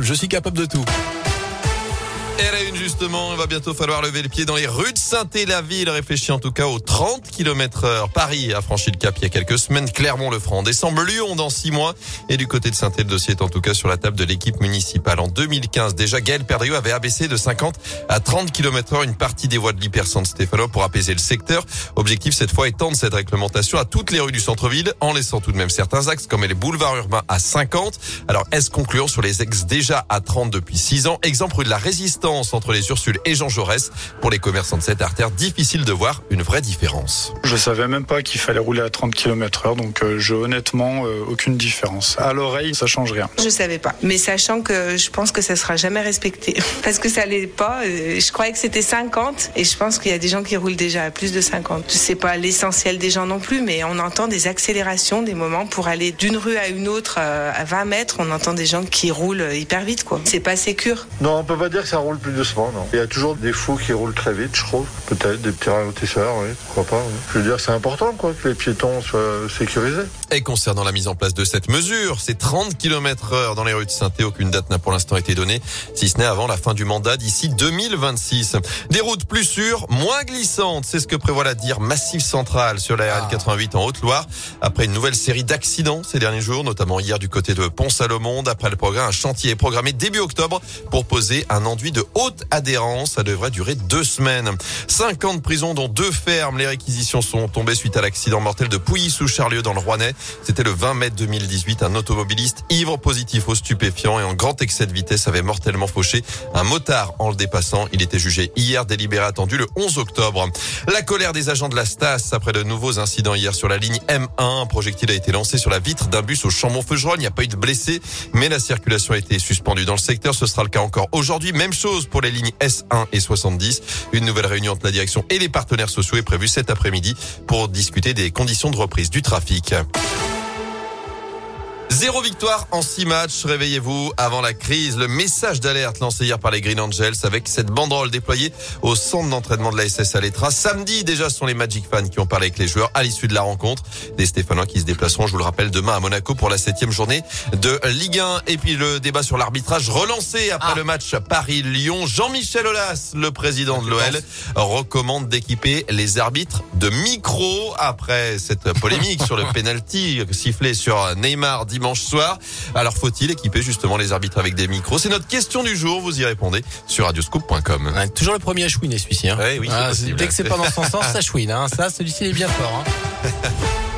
je suis capable de tout. Et la une justement, il va bientôt falloir lever le pied dans les rues de saint La ville réfléchit en tout cas aux 30 km heure. Paris a franchi le cap il y a quelques semaines. Clermont le fera en décembre. Lyon dans six mois. Et du côté de saint le dossier est en tout cas sur la table de l'équipe municipale. En 2015, déjà, Gaël Perdriau avait abaissé de 50 à 30 km heure une partie des voies de l'hypercentre Stéphano pour apaiser le secteur. Objectif cette fois étendre cette réglementation à toutes les rues du centre-ville en laissant tout de même certains axes comme les boulevards urbains à 50. Alors, est-ce concluant sur les axes déjà à 30 depuis 6 ans? Exemple de la résistance entre les Ursules et Jean Jaurès. Pour les commerçants de cette artère, difficile de voir une vraie différence. Je savais même pas qu'il fallait rouler à 30 km heure, donc euh, je honnêtement euh, aucune différence. À l'oreille, ça change rien. Je savais pas, mais sachant que je pense que ça sera jamais respecté, parce que ça l'est pas. Euh, je croyais que c'était 50, et je pense qu'il y a des gens qui roulent déjà à plus de 50. C'est pas l'essentiel des gens non plus, mais on entend des accélérations, des moments pour aller d'une rue à une autre à 20 mètres. On entend des gens qui roulent hyper vite, quoi. C'est pas sécure. Non, on peut pas dire que ça roule plus doucement, non. Il y a toujours des fous qui roulent très vite, je trouve. Peut-être des petits ralentisseurs, oui, pourquoi pas. Je veux dire, c'est important, quoi, que les piétons soient sécurisés. Et concernant la mise en place de cette mesure, c'est 30 km heure dans les rues de saint aucune date n'a pour l'instant été donnée, si ce n'est avant la fin du mandat d'ici 2026. Des routes plus sûres, moins glissantes, c'est ce que prévoit la dire Massif Central sur la RN88 en Haute-Loire. Après une nouvelle série d'accidents ces derniers jours, notamment hier du côté de Pont-Salomon, après le programme, un chantier est programmé début octobre pour poser un enduit de haute adhérence. Ça devrait durer deux semaines. Cinq ans de prison, dont deux fermes. Les réquisitions sont tombées suite à l'accident mortel de Pouilly-sous-Charlieu dans le Rouennais. C'était le 20 mai 2018. Un automobiliste ivre positif aux stupéfiants et en grand excès de vitesse avait mortellement fauché un motard en le dépassant. Il était jugé hier, délibéré attendu le 11 octobre. La colère des agents de la Stas après de nouveaux incidents hier sur la ligne M1. Un projectile a été lancé sur la vitre d'un bus au Chambon-Feugerolles. Il n'y a pas eu de blessés, mais la circulation a été suspendue dans le secteur. Ce sera le cas encore aujourd'hui. Même chose pour les lignes S1 et 70. Une nouvelle réunion entre la direction et les partenaires sociaux est prévue cet après-midi pour discuter des conditions de reprise du trafic. Zéro victoire en six matchs. Réveillez-vous avant la crise. Le message d'alerte lancé hier par les Green Angels avec cette banderole déployée au centre d'entraînement de la SS à l'Etra. Samedi, déjà, ce sont les Magic fans qui ont parlé avec les joueurs à l'issue de la rencontre. Des Stéphanois qui se déplaceront, je vous le rappelle, demain à Monaco pour la septième journée de Ligue 1. Et puis le débat sur l'arbitrage relancé après ah. le match Paris-Lyon. Jean-Michel Aulas, le président de l'OL, recommande d'équiper les arbitres de micro après cette polémique sur le penalty sifflé sur Neymar dimanche soir. Alors faut-il équiper justement les arbitres avec des micros? C'est notre question du jour. Vous y répondez sur radioscoop.com. toujours le premier à chouiner celui-ci. Hein. oui, ah, dès que c'est pas dans son sens, ça chouine. Hein. Ça, celui-ci est bien fort. Hein.